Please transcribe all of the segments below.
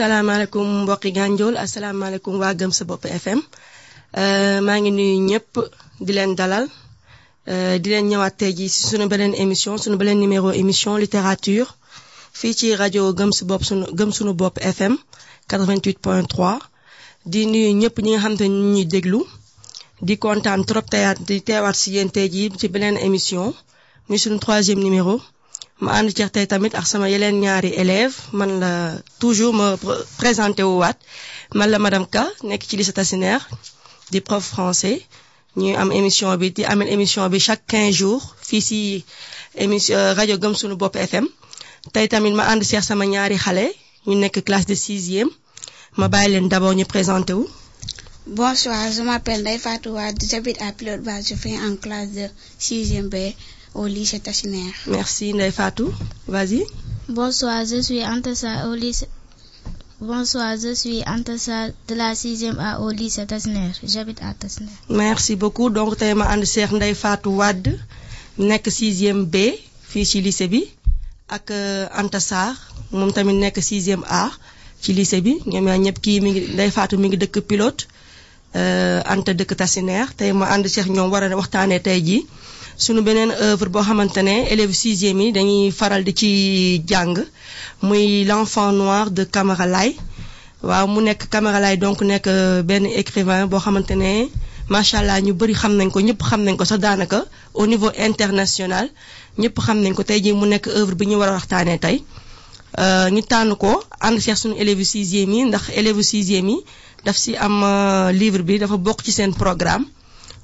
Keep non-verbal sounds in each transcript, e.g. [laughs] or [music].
asalaamaaleykum mbokki Gandiol asalaamaaleykum waa Gëm sa FM maa ngi nuyu ñëpp di leen dalal. Di leen ñëwaat tey jii si émission sunu beneen numéro émission littérature fii ci rajo Gëm sa bopp sunu FM 88.3 di nuyu ñëpp ñi nga xam te ñu ñuy déglu. Di kontaan trop di teewaat si yéen tey ci beneen troisième numéro. Ma ànd ceex tey tamit ak sama yeneen ñaari élèves. Man la toujours ma présenté wu waat. Man la madame Ka nekk ci lycée Tassinère di prof français. Ñuy am émission bi di amel émission bi chaque 15 jours fii si émission rajo Gëm Sunu Bopp FM tey tamit ma ànd ceex sama ñaari xale. Ñu nekk classe de sixième. Ma bàyyi leen d'abord ñu présenté wu. Bonsoir, je m'appelle Ndeye Fatou Wade, j'habite à Pilote Bas, je fais en classe de 6e B au lycée Tachinaire. Merci Ndeye Fatou. Vas-y. Bonsoir, je suis Antessa au lycée. Bonsoir, je suis Antessa de la 6e A au lycée. J'habite à Tachinaire. Merci beaucoup. Donc tey ma ànd seex Ndeye Fatou Wade nekk 6e B fii ci lycée bi ak Anta Sarr moom tamit nekk 6e A ci lycée bi ñoom ñëpp kii mi ngi Ndeye Fatou mi ngi dëkk pilote Anta dëkk tey ma ànd seex ñoom war a waxtaanee tey jii. Sunu beneen œuvre boo xamante ne élèves sixième yi dañuy faral di ci jàng l'enfant noir de Camara waaw mu nekk donc nekk benn écrivain boo xamante ne macha allah ñu bëri xam nañ ko ñëpp xam nañ au niveau international ñëpp xam nañ ko. Tey œuvre a waxtaanee sunu élèves sixième yi élèves sixième yi daf si am livre bi dafa bokk ci seen programme.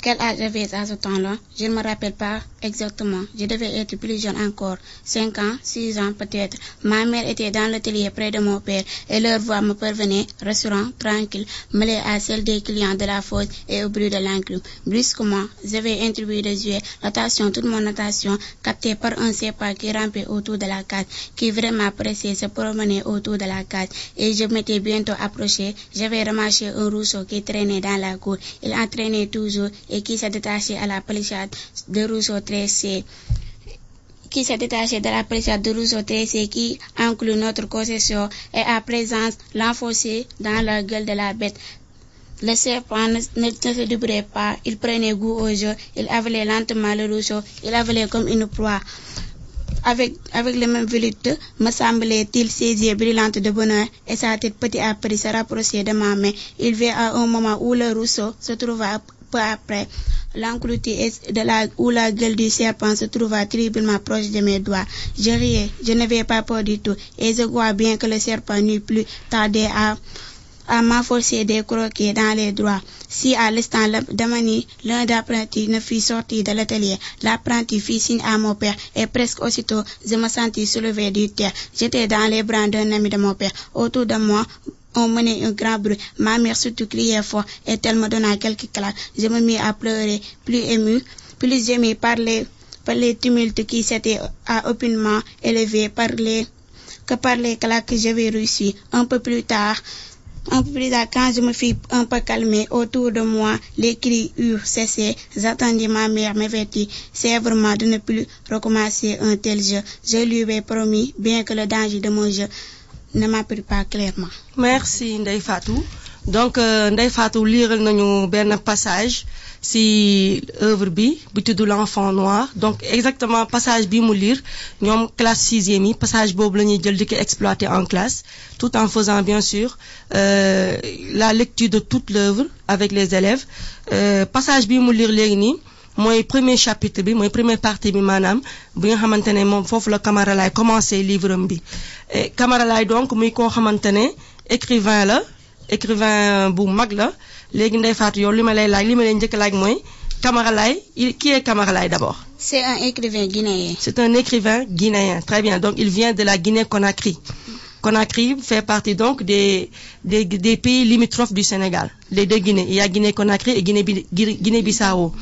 Quel âge j'avais à ce temps-là? Je ne me rappelle pas exactement. Je devais être plus jeune encore, 5 ans, 6 ans peut-être. Ma mère était dans l'atelier près de mon père et leur voix me parvenait, rassurant, tranquille, mêlée à celle des clients de la fosse et au bruit de l'enclume. Brusquement, j'avais introduit les yeux, l'attention, toute mon attention, captée par un serpent qui rampait autour de la case, qui vraiment pressait se promener autour de la case. Et je m'étais bientôt approché. J'avais ramassé un rousseau qui traînait dans la cour. Il entraînait toujours et qui s'est détaché à la palissade de rousseau tressé qui s'est détaché de la palissade de rousseau tressé qui inclut notre concession et à présent l'enfoncé dans la gueule de la bête. Le serpent ne, se débrouillait pas, il prenait goût au jeu, il avalait lentement le rousseau, il avalait comme une proie. Avec, avec les mêmes volutes, me semblait-il ses yeux de bonheur et sa tête petit à petit se rapprochait de ma main. Il vit à un moment où le rousseau se trouva peu après l'enclouté de la où la gueule du serpent se trouva terriblement proche de mes doigts. Je riais, je n'avais pas peur du tout, et je vois bien que le serpent n'eût plus tardé à à m'enforcer des croquets dans les doigts. Si à l'instant de manie, l'un des apprentis ne fut sorti de l'atelier, l'apprenti fit signe à mon père et presque aussitôt je me sentis soulevé du terre. J'étais dans les bras d'un ami de mon père. Autour de moi, on menait un grand bruit. Ma mère surtout criait fort et elle me donna quelques claques. Je me mis à pleurer, plus ému, plus ému par les, par les tumultes qui s'étaient à élevés par les, que par les claques que j'avais reçues. Un peu plus tard, un peu plus tard, quand je me fis un peu calmé autour de moi, les cris eurent cessé. J'attendis ma mère m'avertir sévèrement de ne plus recommencer un tel jeu. Je lui ai promis, bien que le danger de mon jeu ne m'apprit pas clairement. merci Ndeye Fatou. Donc Ndeye Fatou liiral nañu benn passage ci œuvre bi bi tudd l'enfant noir. Donc exactement passage bi mu lire ñoom classe sixième passage boobu la en classe tout en faisant bien sûr euh, la lecture de toute l'œuvre avec les élèves. Euh, passage bi mu lire léegi mooy premier chapitre bi mooy première partie bi maanaam bi nga xamante ne moom foofu la Camara Laye commencé livre am bi. Camara Laye donc muy koo xamante ne écrivain la écrivain bu mag la. Léegi Ndeye Fatou yow li ma lay laaj li ma lay njëkk laaj mooy Camara Laye qui est Camara Laye d'abord? C'est un écrivain guinéen. c'est un écrivain guinéen. Très bien donc il vient de la Guinée-Conakry Conakry fait partie donc des, des, des pays limitrophes du Sénégal, les deux Guinées. Il y a Guinée-Conakry et Guinée-Bissau.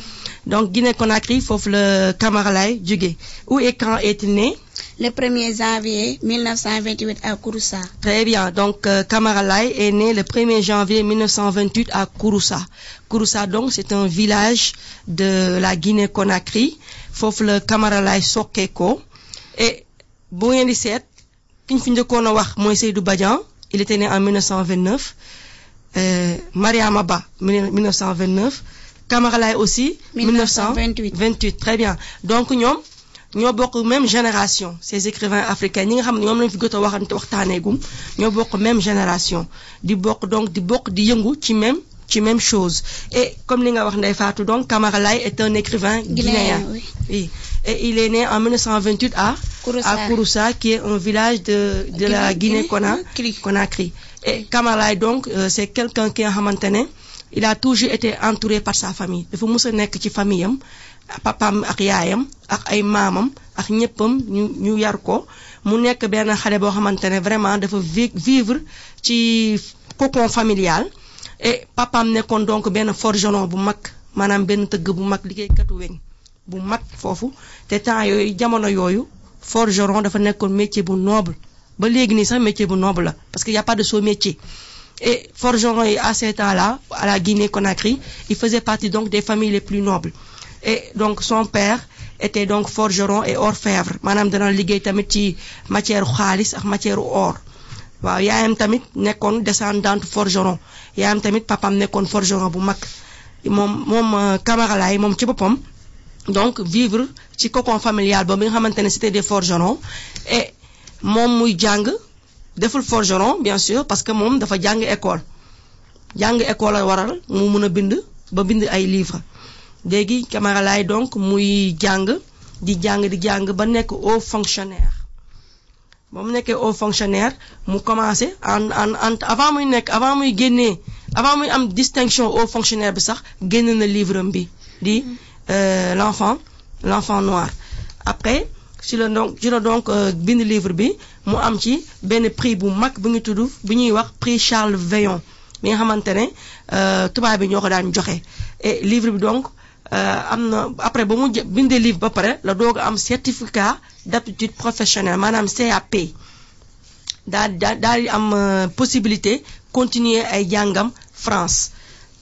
Donc Guinée-Conakry, faut le Camaralay Djugé. Où et quand est-il né? Le 1er janvier 1928 à Kouroussa. Très bien. Donc euh, est né le 1er janvier 1928 à Kouroussa. Kouroussa donc c'est un village de la Guinée-Conakry. Faut le Camaralay Sokeko. Et 17 kiñ fi njëkkoon a wax mooy Seydou Badian il était né en 1929 euh, Mariama Ba 1929 Camara Laye aussi 1928 28 très bien. Donc ñoom ñoo bokk même génération ces écrivains africains. Ñi nga xam ne ñoom lañ fi a waxante waxtaaneegum ñoo bokk même génération. Di bokk donc di bokk di yëngu ci même ci même chose. Et comme li nga wax Ndeye Fatou donc Camara Laye est un écrivain guinéen oui. oui. Et il est né en 1928 à Kouroussa. à Kouroussa qui est un village de de la Guinée- Guinée-Conakry Conakry. Et Camara Laye donc euh, c'est quelqu'un qui nga xamante ne il a toujours été entouré par sa famille. Dafa mus a nekk ci famille am ak yaayam ak ay maamam ak ñëppam ñu ñu yar ko. Mu nekk benn xale boo xamante ne vraiment dafa vi- vivre ci cocon familial et papaam nekkoon donc benn forgeron bu mag maanaam benn tëgg bu mag liggéeykatu weñ bu mag foofu. Te temps yooyu jamono yooyu forgeron dafa nekkoon métier bu noble. Ba léegi nii sax métier bu noble la parce que y a pas de sot métier. Et forgeron yi à ce temps-là à la Guinée-Conakry il faisait partie donc des familles les plus nobles. Et donc son père était donc forgeron et orfèvre. Maanaam dana liggéey tamit ci matière xaalis ak matière or waaw yaayam tamit nekkoon descendante forgeron. Yaayam tamit papam nekkoon forgeron bu mag. Moom moom euh, Camara Laye moom ci boppam. Donc vivre ci cocon familial boobu nga xamante ne c'était des forgerons. Et moom muy jàng deful forgeron bien sûr parce que moom dafa jàng école. Jàng école la waral mu mun a bind ba bind ay livres. Léegi Camara donc muy jàng di jàng di jàng ba nekk haut fonctionnaire ba mu nekkee haut fonctionnaire mu commencé en en en avant muy nekk avant muy génnee avant muy am distinction haut fonctionnaire bi sax génn na livre am bi di euh, l'enfant l'enfant noir. Après ci la donc ci la donc euh, bind livre bi mu am ci benn prix bu mag bu ñu tudd bu ñuy wax prix Charles Veillon bi nga xamante ne euh, tubaab bi ñoo ko daan joxe. Et livre bi donc am na après ba mu bindee livre ba pare la doog am certificat d'aptitude professionnelle maanaam CAP daal daal di am euh, possibilité continuer ay jàngam France.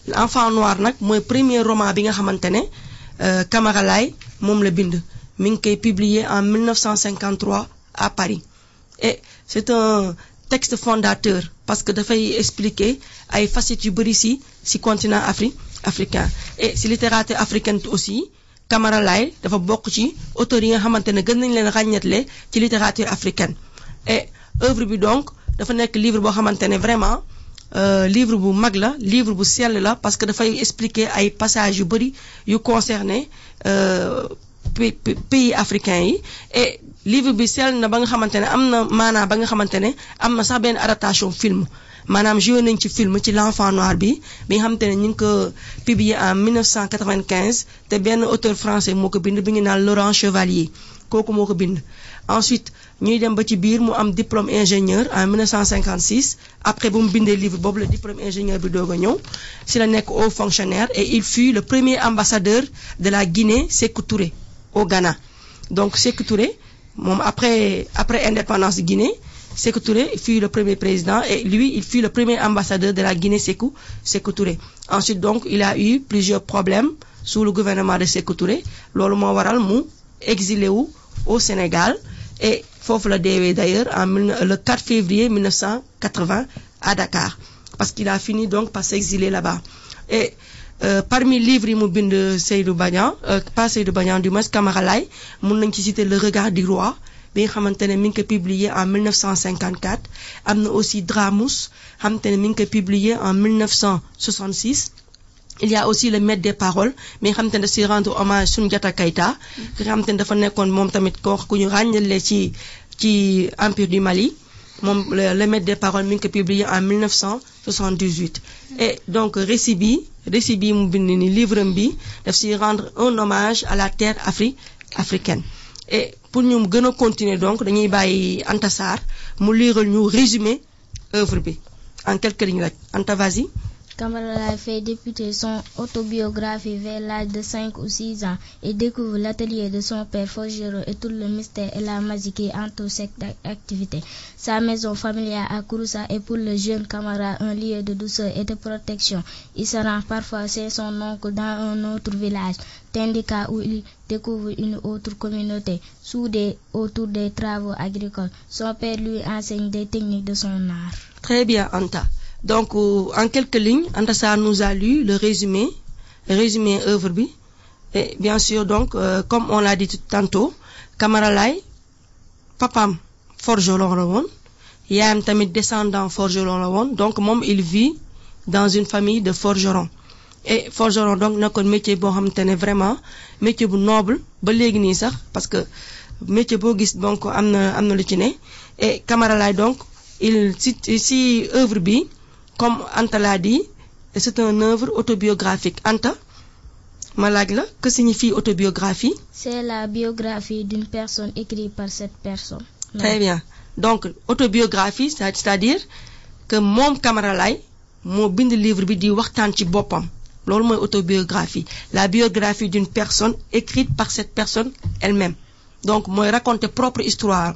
L'enfant noir nag mooy premier roman bi nga xamante ne euh, Camara Laye moom la publier en 1953 à Paris. C'est un texte fondateur parce que dafay expliquer ay facettes yu bari continent Afrique africain et ci littérature africaine aussi Camara Laye dafa bokk ci auteurs yi nga xamante ne gën nañ leen ci littérature africaine. Et œuvre bi donc dafa nekk livre boo xamante ne vraiment euh, livre bu mag la livre bu sell la parce que dafay expliquer ay passages yu bari yu concerné euh, pa- pa- pays africains yi. Et livre bi sell na ba nga xamante ne am na maanaa ba nga xamante ne am na sax benn adaptation film maanaam joué nañ ci film ci l'enfant noir bi bi nga xamante ne ñu ngi publié en 1995 te benn auteur français moo ko bind bi ngi Laurent Chevalier kooku moo ensuite ñuy dem ba ci biir diplôme ingénieur en 1956 après bu mu bindee livre boobu diplôme ingénieur bi doog a ñëw. Si haut fonctionnaire et il fut le premier ambassadeur de la Guinée Sékou au Ghana. Donc Sékou Touré moom après après indépendance Guinée Sékou Touré fut le premier président et lui il fut le premier ambassadeur de la Guinée Sékou Touré. Ensuite donc il a eu plusieurs problèmes sous le gouvernement de Sékou Touré. Waral mu exilé wu au Sénégal et foofu la d'ailleurs le 4 février 1980 à Dakar. Parce qu'il a fini donc par s'exiler là-bas. Et euh, parmi livres yi mu bind Seydou Badian euh, pas Seydou Badian du moins Camara Laye citer Le Regard du Roi bi nga xamante ne mi ngi ko publié en 1954 am na aussi Dramus xamante ne mi ngi ko publié en 1966 il y a aussi le maître des paroles mi nga xamante ne si rendre hommage Soundiata Keita ki nga xamante ne dafa nekkoon moom tamit ko ku ñu ci ci empire du Mali. Moom le, maître des paroles mi ngi ko publié en 1978 et donc récit bi récit bi mu bind ni livre bi daf si rendre un hommage à la terre Afri africaine et pour ñu gën continuer donc dañuy bàyyi Anta Sarr mu liiral ñu œuvre bi. En quelques lignes rek. Anta vas-y Camara Laye fait débuter son autobiographie vers l'âge de 5 ou 6 ans et découvre l'atelier de son père forgeron et tout le mystère et la magie qui entoure cette activité. Sa maison familiale à Kouroussa est pour le jeune Camara un lieu de douceur et de protection. Il se rend parfois chez son oncle dans un autre village, Tendika où il découvre une autre communauté, soudée autour des travaux agricoles. Son père lui enseigne des techniques de son art. Très bien Anta. Donc, euh, en quelques lignes, Andassa nous a lu le résumé, le résumé œuvre bi. Et bien sûr, donc, euh, comme on l'a dit tantôt, Camara Laye, papam forgeron la woon, yaayam tamit descendant forgeron la donc moom il vit dans une famille de forgerons. Et forgeron donc nekkoon métier boo xamante ne vraiment métier bu noble ba léegi parce que métier boo gis donc am na am na et Camara Laye donc il si si œuvre bi comme Anta l'a dit c'est un œuvre autobiographique. Anta ma laaj la que signifie autobiographie? C'est la biographie d'une personne écrite par cette personne. très bien. Donc autobiographie c'est- c'est-à-dire que moom Camara Laye moo bind livre bi di waxtaan ci boppam. Loolu mooy autobiographie. La biographie d'une personne écrite par cette personne elle-même. Donc mooy raconter propre histoire.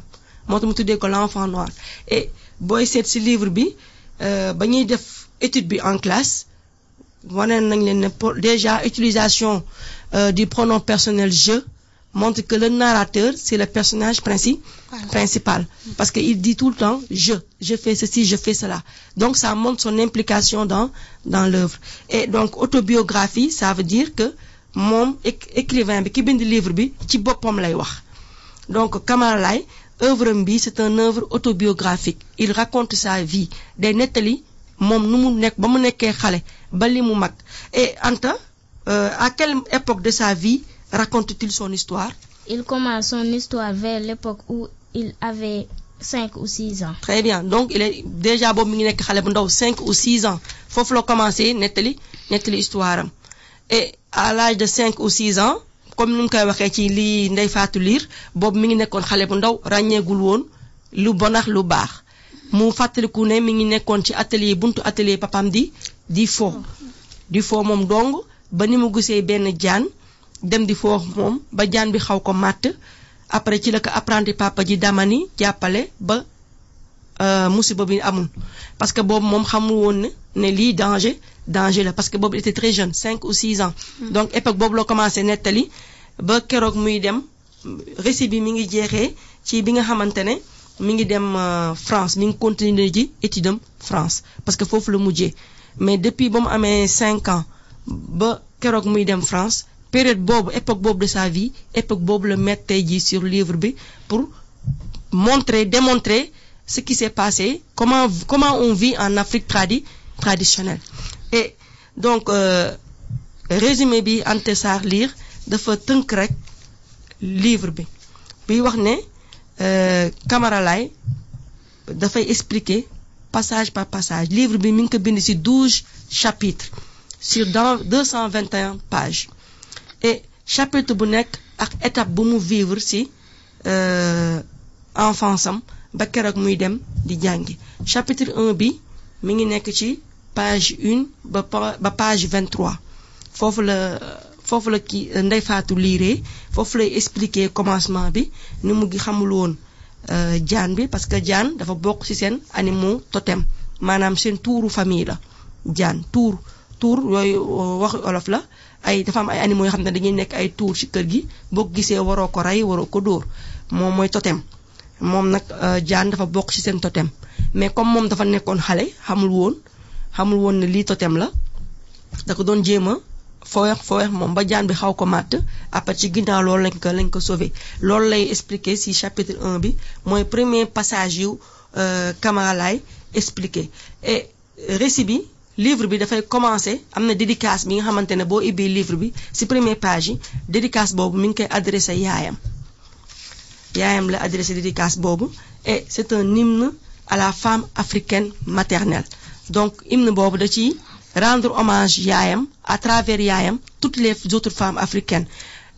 Moo tax mu tuddee ko l'enfant noir. Et booy seet ci livre bi ba ñuy def étude bi en classe nañ leen ne pour- déjà utilisation euh, du pronom personnel je montre que le narrateur c'est le personnage princi principal. Parce que il dit tout le temps je je fais ceci je fais cela. Donc ça montre son implication dans dans l'œuvre. Et donc autobiographie ça veut dire que moom éc- écrivain bi ki bind livre bi ci boppam lay wax. Donc Camara Laye œuvre am bi c'est un œuvre autobiographique. Il raconte sa vie. Day nettali moom nu mu nekk ba mu nekkee xale ba li mu mag. Et Anta euh, à quelle époque de sa vie raconte-t-il son histoire? Il commence son histoire vers l'époque où il avait 5 ou 6 ans. très bien. Donc il est déjà boobu mi ngi nekk xale bu ndaw 5 ou 6 ans. Foofu la commencé nettali nettali histoire am. Et à l'âge de 5 ou 6 ans comme ni mu koy waxee ci lii Ndeye Fatou Liir boobu mi ngi nekkoon xale bu ndaw ràññeegul woon lu bon ak lu baax. Mu fàttaliku ne mi ngi nekkoon ci atelier buntu atelier papam di di fo. Di fo moom dong ba ni mu gisee benn jaan dem di foo moom ba jaan bi xaw ko màtt. Après ci la ko apprenti papa ji damani jàppale ba euh, musiba bi amul. Parce que boobu moom xamul woon ne ne lii danger danger la. Parce que boobu était très jeune 5 ou 6 ans. Donc époque boobu la commencé nettali ba keroog muy dem récit bi mi ngi jeexee ci bi nga xamante ne mi ngi dem euh, France mi ngi continuer ji étude France parce que foofu la mujjee. Mais depuis ba mu amee 5 ans ba keroog muy dem France période boobu époque boobu de sa vie époque boobu la mettre tey jii sur livre bi pour montrer démontrer ce qui s'est passé comment comment on vit en Afrique tradi traditionnelle. Et donc euh, résumé bi Anta Sarr lire dafa tënk rek livre bi. Biy wax ne euh, Camara dafay expliquer passage par passage. Livre bi mi ci 12 chapitres sur dans 221 pages. Et chapitre bu nekk ak étape bu vivre ci euh, enfance am ba keroog muy dem chapitre 1 bi mi ngi page 1 ba pa- ba page 23 foofu foofu la ki Ndeye Fatou liiree foofu lay expliquer commencement bi ni mu ngi xamul woon euh, jaan bi parce que jaan dafa bokk ci seen animaux totem maanaam seen tuuru famille la jaan tuur tuur yooyu waxu olof la ay dafa am ay animaux yoo xam ne dañuy nekk ay tuur ci kër gi boo gisee waroo ko rey waroo ko dóor moom mooy totem moom nag euh, jaan dafa bokk ci seen totem mais comme moom dafa nekkoon xale xamul woon xamul woon ne lii totem la da ko doon jéem a fooweex fooweex moom ba jaan bi xaw ko màtt. Après ci ginnaaw loolu lañ ko lañ ko sauvé. Loolu lay expliquer ci chapitre 1 bi mooy premier passage yu euh, Camara Laye expliqué et récit bi livre bi dafay commencer am na dédicace bi nga xamante ne boo ibbee livre bi ci première page yi dédicace boobu mi ngi koy adressé yaayam. Yaayam la adressé dédicace boobu. Et c'est un hymne à la femme africaine maternelle. Donc hymne boobu da ci rendre hommage yaayam à travers yaayam toutes les autres femmes africaines.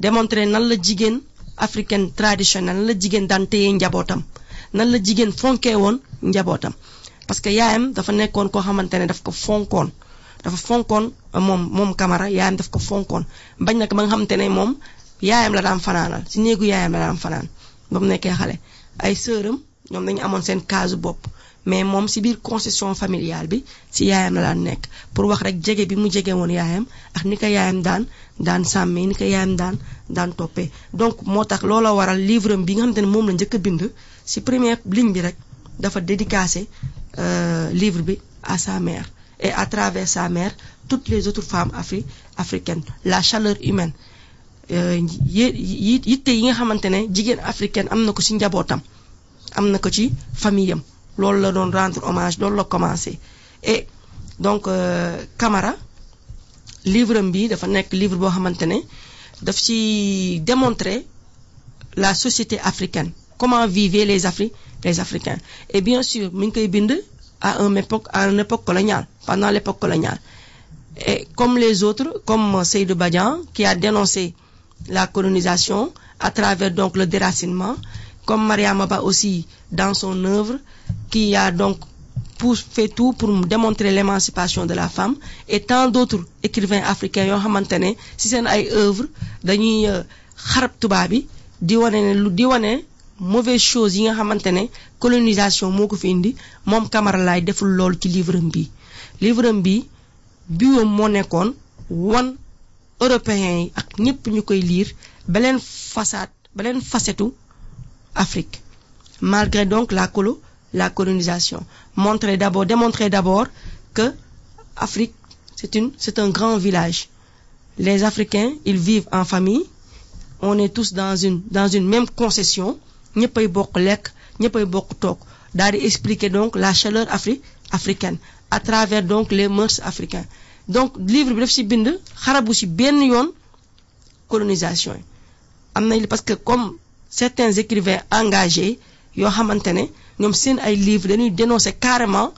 Démontrer nan la jigéen africaine traditionnelle nan la jigéen daan téye njabootam nan la jigéen fonkee woon njabootam. Parce que yaayam dafa nekkoon koo xamante ne daf ko fonkoon dafa fonkoon moom moom Camara yaayam daf ko fonkoon. Bañ nag ba nga xamante ne moom yaayam la daan fanaanal si néegu yaayam la daan fanaan. Ba mu nekkee xale ay sëram ñoom dañu amoon seen kaasu bopp mais moom si biir concession familiale bi si yaayam la nekk pour wax rek jege bi mu jege woon yaayam ak ni ko yaayam daan daan sàmmee ni ko yaayam daan daan toppee. Donc moo tax loola waral livre bi nga ne moom la a bind si ligne bi dédicacé livre à sa mère. Et à travers sa mère toutes les autres femmes afri africaines. La chaleur humaine. Yi yitte yi nga africaine am na ko ci njabootam am na ko ci famille am loolu la doon rendre hommage loolu la commencé. Et donc Camara livre am bi dafa livre boo xamante ne daf démontrer la société africaine. Comment vivaient les Afri les Africains. Et bien sûr mi ngi koy bind à une époque à une époque coloniale pendant l'époque coloniale. Et comme les autres comme Seydou Badian qui a dénoncé la colonisation à travers donc le déracinement comme Mariama Ba aussi dans son œuvre qui a donc fait tout pour démontrer l'émancipation de la femme et tant d'autres écrivains africains yoo xamante ne si seen ay œuvre wane mauvaise chose yi nga colonisation moo fi indi moom Camara deful ci livre bi. Livre am bi biwam moo nekkoon européens ak ñëpp ñu façade malgré donc la colo la colonisation. Montrer d'abord démontrer d'abord que Afrique c'est une c'est un grand village. Les Africains ils vivent en famille. On est tous dans une dans une même concession. Ñëppay bokk expliquer donc la chaleur afri africaine à travers donc les mœurs africains. Donc livre bi daf ci bind xarabu yoon colonisation parce que comme certains écrivains engagés yoo xamante ne ñoom seen ay livres dañuy dénoncer carrément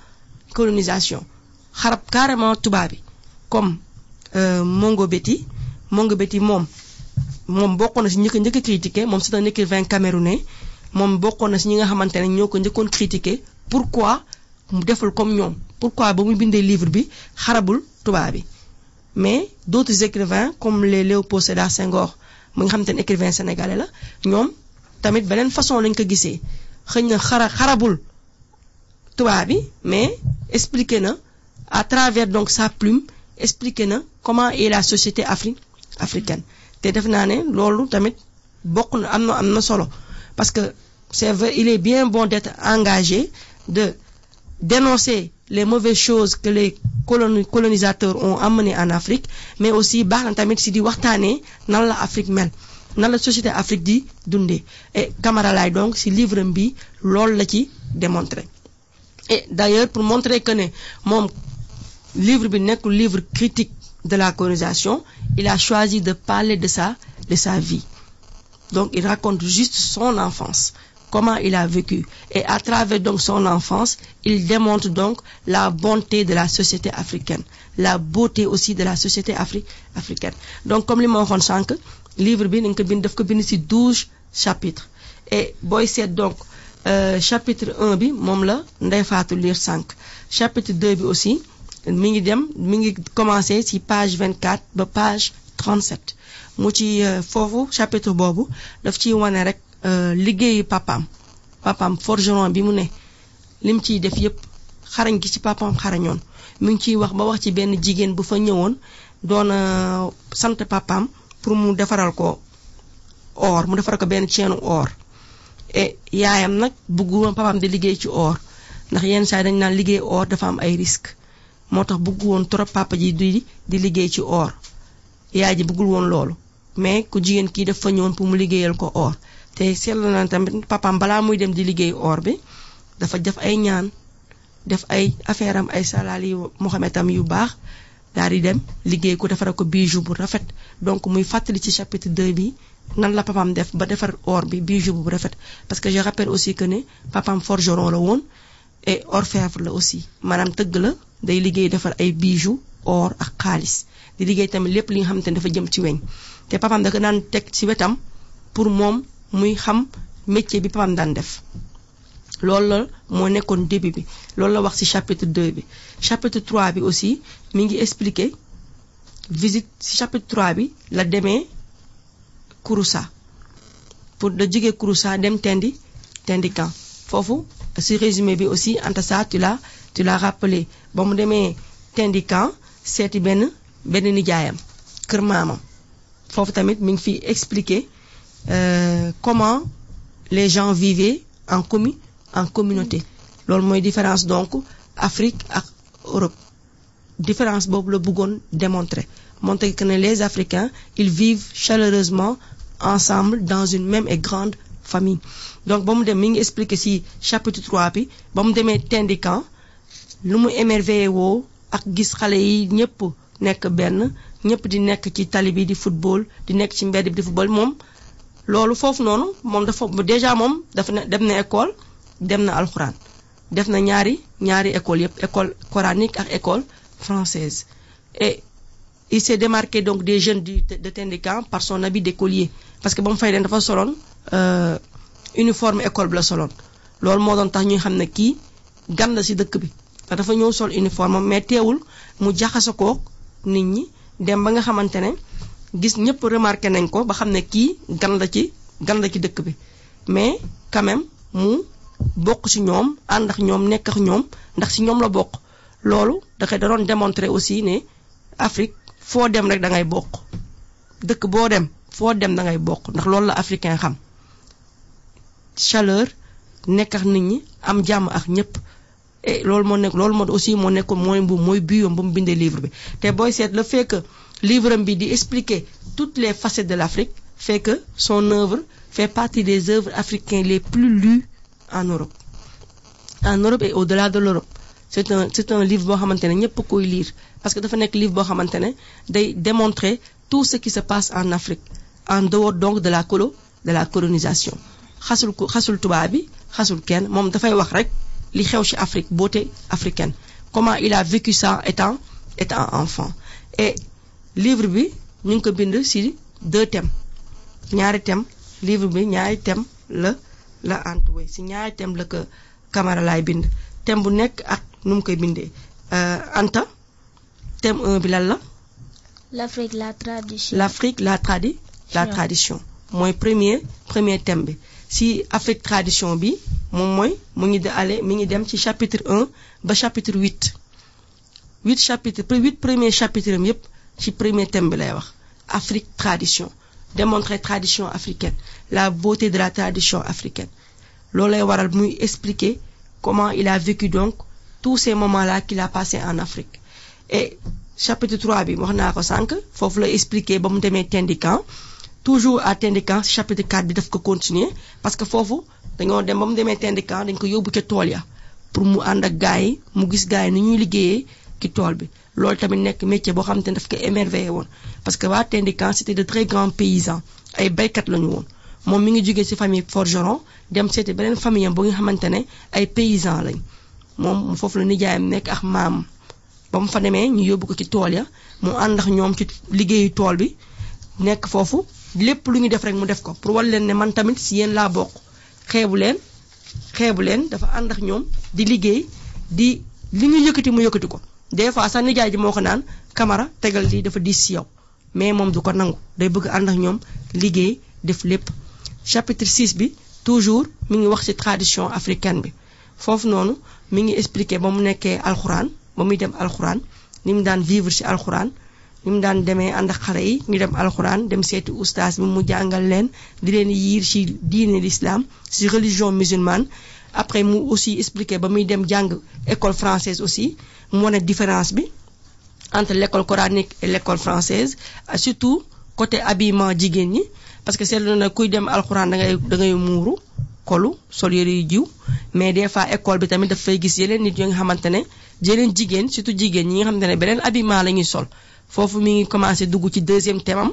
colonisation. Xarab carrément tubaab bi comme Mongo Betty. Mongo Betty moom moom bokkoon na ci ñi ko njëkk a critiquer moom c'est un écrivain camerounais. Moom bokkoon na ci ñi nga xamante ne ñoo ko njëkkoon critiquer. Pourquoi mu deful comme ñoom? Pourquoi ba muy bindee livre bi xarabul tubaab bi mais d'autres écrivains comme les Léopold Sédar Senghor mu nga xamante ne écrivain sénégalais la ñoom tamit beneen façon lañ ko gisee xëy na xara xarabul tubaab bi mais expliqué na à travers donc sa plume expliqué na comment est la société afri africaine. Te def naa ne loolu tamit bokk na am na solo. Parce que c'est vrai il est bien bon d'être engagé de dénoncer les mauvaises choses que les coloni colonisateurs ont amenées en Afrique mais aussi baax na tamit si di waxtaanee nan la Afrique mel nan la société Afrique di dundee et Camara Laye donc si livre bi loolu la ci démontrer. Et d'ailleurs pour montrer que ne moom livre bi nekkul livre critique de la colonisation il a choisi de parler de sa de sa vie. Donc il raconte juste son enfance comment il a vécu. Et à travers donc son enfance il démontre donc la bonté de la société africaine la beauté aussi de la société afri africaine. Donc comme li ma waxoon sànq livre bi nañ ko bind daf ko douze chapitres. Et booy seet donc euh, chapitre 1 bi moom la Ndeye Fatou lire sànq. Chapitre 2 bi aussi mi dem mi ngi commencé page 24 ba page 37 mu ci foofu chapitre boobu daf ciy wane rek liggéeyu papaam. Papaam forgeron bi mu ne. Lim ciy def yépp xarañ gi ci papaam xarañoon. Mi ngi ciy wax pour mu defaral ko or mu defaral ko benn ceenu or. Et yaayam nag bëggu papaam di liggéey ci or ndax yenn saa dañ naan liggéey or dafa am ay risques moo tax bëggu woon trop papa ji di di liggéey ci or. Yaay ji bëggul woon loolu. Mais ku jigéen kii dafa ñëwoon pour mu liggéeyal ko or. Te seetlu na tamit papaam balaa muy dem di liggéey or bi dafa def ay ñaan def ay affaire am ay salaal yu Mohamed yu baax daal di dem liggéey ko defaral ko bijou bu rafet. Donc muy fàttali ci chapitre 2 bi nan la papaam def ba defar or bi bijou bu rafet. Parce que je rappelle aussi que ne papaam forgeron la woon et orfèvre la aussi. Maanaam tëgg la day liggéey defar ay bijoux or ak xaalis. Di liggéey tamit lépp li nga xamante dafa jëm ci weñ. Te papaam da pour moom muy papam loolu la moo nekkoon début bi. Loolu la wax chapitre 2 bi. Chapitre 3 bi aussi mi ngi visite chapitre 3 bi la demee Kouroussa pour da jóge Kouroussa dem Tendi Tendi camp. Foofu ci résumé bi aussi Anta Sarr tu l'as tu l'as rappelé. Ba mu demee Tendi camp seeti benn benn nijaayam kër maamam. Foofu tamit mi ngi fi euh, comment les gens vivaient en commu en communauté. Loolu mooy différence donc Afrique ak Europe. Différence boobu la bëggoon démontrer. Montrer que les Africains ils vivent chaleureusement ensemble dans une même et grande famille. Donc ba mu dem expliquer chapitre 3 bi ba mu demee Tendikan lu mu émerveillé woo ak gis xale yi ñëpp nekk benn ñëpp di football di nekk ci mbedd bi di football. Moom déjà moom dafa ne école dem na alxuraan. Def na ñaari école école coranique il s'est démarqué des jeunes de Tendikan par son habit d'écolier. Parce que ba mu fay soloon uniforme école bi la soloon. Loolu moo doon tax xam ne kii gan la ci dëkk bi. Dafa ñëw sol uniforme mais teewul mu jaxase nit ñi dem ba nga xamante ne gis ñëpp remarqué nañ ko mais quand même mu bokk ci ñoom ànd ak ñoom nekk ak ñoom ndax ñoom la bokk. Loolu dafay aussi ne Afrique foo dem rek da ngay bokk. Dem foo dem la africain xam. Chaleur nekk ak nit am jàmm ak ñëpp. Et loolu moo nekk aussi moo mooy bu mooy ba mu bindee livre bi. Te booy seet le fait que livre bi expliquer toutes les facettes de l'Afrique fait que son œuvre fait partie des œuvres africaines les plus lues en Europe. En Europe et au-delà de l'Europe. C'est un c'est un livre boo xamante ne ñëpp lire. Parce que dafa nekk livre boo xamante ne démontrer tout ce qui se passe en Afrique en dehors donc de la colo de la colonisation. Xasul ko xasul tubaab bi xasul kenn. Moom dafay Afrique beauté africaine. Comment il a vécu ça étant étant enfant. Et livre bi ñu ngi ko deux thèmes. Ñaari thèmes. Livre bi ñaari thèmes la entouré ci ñaari thèmes la ko Camara laay bind. Thème bu nekk ak nu mu koy bindee. Anta thème 1 bi lan la? L'Afrique la tradition. L'Afrique la tradi la tradition. Mooy premier premier thème bi. Ci Afrique tradition bi moom mooy mu ngi aller mi ngi dem ci chapitre 1 ba chapitre 8 huit chapitres huit premiers chapitres am yépp ci premier thème bi lay wax. Afrique tradition démontrer tradition africaine la beauté de la tradition africaine. Loolu lay waral muy expliquer comment il a vécu donc tous ces moments-là qu'il a passé en Afrique. Et chapitre 3 bi wax naa ko sànq foofu la expliquer ba mu demee Tendikan. Toujours à Tendikan chapitre 4 bi daf ko continuer parce que foofu dañoo dem ba mu demee Tendikan dañ ko yóbbu ca pour mu ànd ak gars yi mu gis gars yi ni ñuy liggéeyee loolu tamit nekk métier boo woon. Parce que waa Tendikan de très grands paysans. Ay baykat lañu woon. Moom mi ngi famille forgeron dem seeti beneen famille paysans lañ. Moom foofu la nijaayam nekk ak maam. Ba mu fa demee ñu yóbbu ko ci tool ya mu ànd ak ñoom ci liggéeyu tool bi nekk foofu. Lépp lu ñu def rek mu def ko. Pour leen ne man tamit yéen laa ñu des fois sax nijaay ji moo ko naan Camara tegal lii dafa ci yow. Mais moom du ko nangu. Day bëgg ànd ak ñoom liggéey def chapitre 6 bi toujours mi ngi wax tradition africaine bi. Foofu noonu mi ngi expliquer ba mu nekkee alxuraan ba muy dem alxuraan ni mu daan vivre ci alxuraan ni mu daan demee ànd ak xale yi ñu dem alxuraan dem seeti oustaz bi mu jàngal leen di leen yiir diine l'islam religion musulmane après mu aussi expliquer ba muy dem jàng école française aussi mu wane différence bi entre l'école coranique et l'école française surtout côté habillement jigéen ñi parce que seetlu na kuy dem alxuraan da ngay da ngay muuru kolu sol yëre yu jiw mais des fois école bi tamit daf fay gis yeneen nit yoo nga xamante ne yeneen jigéen surtout jigéen ñi nga xamante ne beneen habillement la ñuy sol. Foofu mi ngi commencé dugg ci deuxième thème am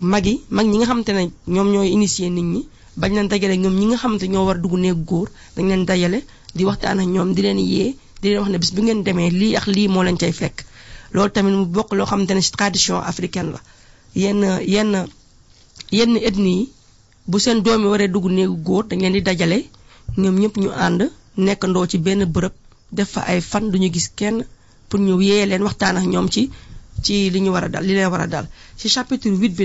mag yi mag ñi nga xamante ne ñoom ñooy initier nit ñi bañ leen dajale ñi nga ñoo war dugg néegu góor dañ leen dajale di waxtaan ak ñoom di leen yee di leen wax ne bis bu ngeen demee lii ak lii moo leen cay fekk. Loolu tamit mu bokk loo xamante ne tradition africaine la. Yenn yenn yenn ethnie yi bu seen doom yi waree dugg néegu góor dañ leen di dajale ñoom ñëpp ñu ànd nekkandoo ci benn bërëb def fa ay fan duñu gis kenn pour ñu yee leen waxtaan ak ñoom ci ci li ñu war dal li leen war dal. Ci chapitre 8 bi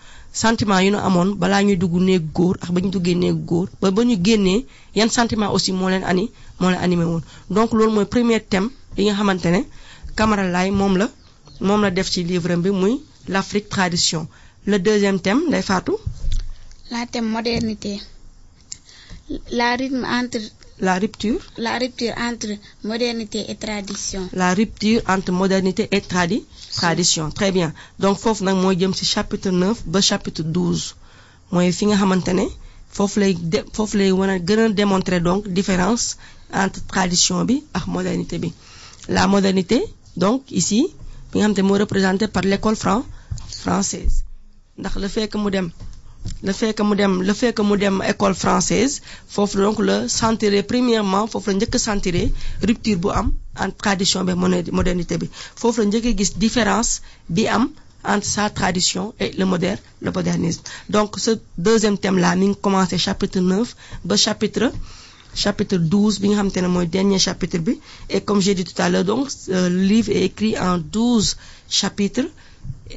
sentiment yu ñu amoon balaa ñuy dugg néegu góor ak ba ñu duggee néegu góor ba ba ñu génnee yan sentiment aussi moo leen ani moo leen animé woon donc loolu mooy premier thème li nga xamante ne Camara Laye moom la moom la def ci livre bi muy l'Afrique tradition le deuxième thème day faatu La thème modernité. La rythme entre la rupture? la rupture entre modernité et tradition. la rupture entre modernité et tradi tradition. Très bien. Donc foofu nag mooy jëm ci chapitre 9 ba chapitre 12 mooy fi nga xamante ne lay de a donc différence entre tradition bi ak modernité la modernité donc ici bi nga xamante moo par l'école fran française. Ndax le fait que mu dem le fait que mu dem le fait que mu dem école française foofu donc la sentiré premièrement foofu la njëkk a rupture bu am entre tradition bi modernité bi. Foofu la njëkk a gis différence bi am entre sa tradition et le moderne le modernisme. Donc ce deuxième thème là mi ngi commencé chapitre 9 ba chapitre chapitre 12 bi nga xamante ne mooy dernier chapitre bi. Et comme j'ai dit tout à l'heure donc euh, le livre est écrit en 12 chapitres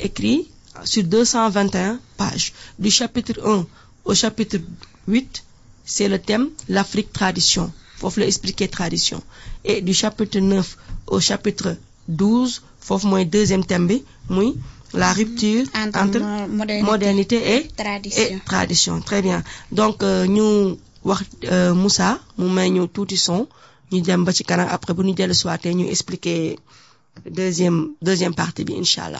écrit sur 221 pages. Du chapitre 1 au chapitre 8, c'est le thème l'Afrique tradition. Faut le expliquer tradition. Et du chapitre 9 au chapitre 12, faut le deuxième thème, oui, la rupture Entre entre, mo- modernité modernité et, tradition. et tradition. Très bien. Donc, euh, wax euh, Moussa may ñu tuuti son ci kanam après bu ñu dellu soité ñu expliquer deuxième deuxième partie bi incha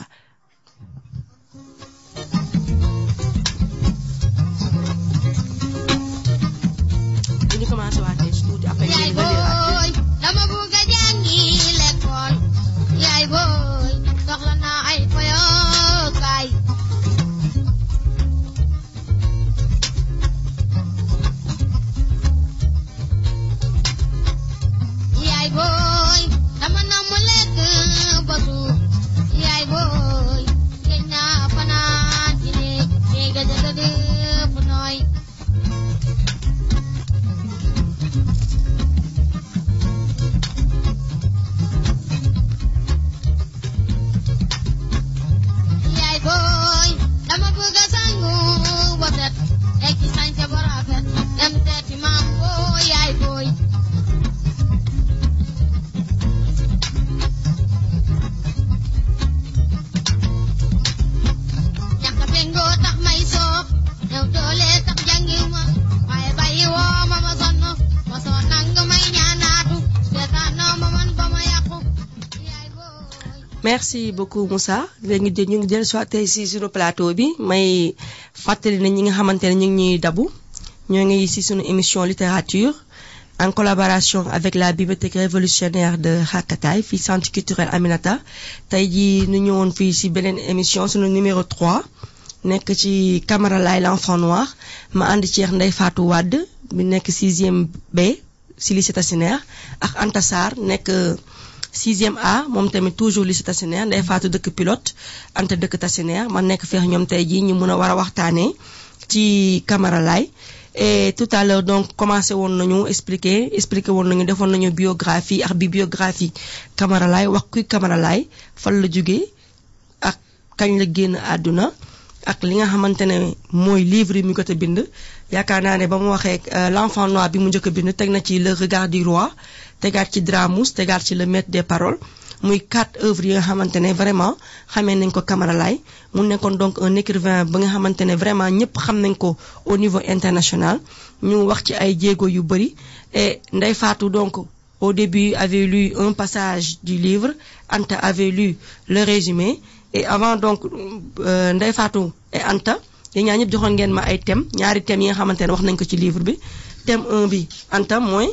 si tuuti merci beaucoup, Moussa. Léegi de ñu ngi dellu soit tey si suñu plateau bi, may fàttali na ñi nga xamante ne ñu ngi ñuy dabu. Ñoo ngi si suñu émission littérature en collaboration avec la bibliothèque révolutionnaire de Hakataay fii centre culturel Aminata. Tey jii ñu ñëwoon fii si beneen émission suñu numéro 3 nekk ci Camara Laye l'enfant noir. Ma ànd ci ak Ndeye Fatou Wade bi nekk sixième B si lycée Tassinère ak Anta Sarr nekk sixième A moom tamit toujours lycée Tassinère Ndeye Fatou dëkk pilote Anta dëkk Tassinère man nekk feex ñoom tey jii ñu a war a waxtaanee ci Camara et tout à l'heure donc commencé woon nañu expliquer expliquer woon nañu defoon biographie ak bibliographie Camara wax kuy Camara fan ak ak li nga xamante livre l'enfant noir le regard du roi tegaat ci le maître des paroles muy quatre œuvres yi nga xamante ne vraiment xamee nañ donc un écrivain au niveau international. Ñu wax ci ay jéego et au début avait lu un passage du livre. Anta avait lu le résumé et avant donc euh, Ndeye Fatou et Anta yéen ñaa ñëpp joxoon ngeen ma ay thèmes ñaari thèmes yi nga xamante ne wax nañ ko ci livre bi. Thème 1 bi Anta mooy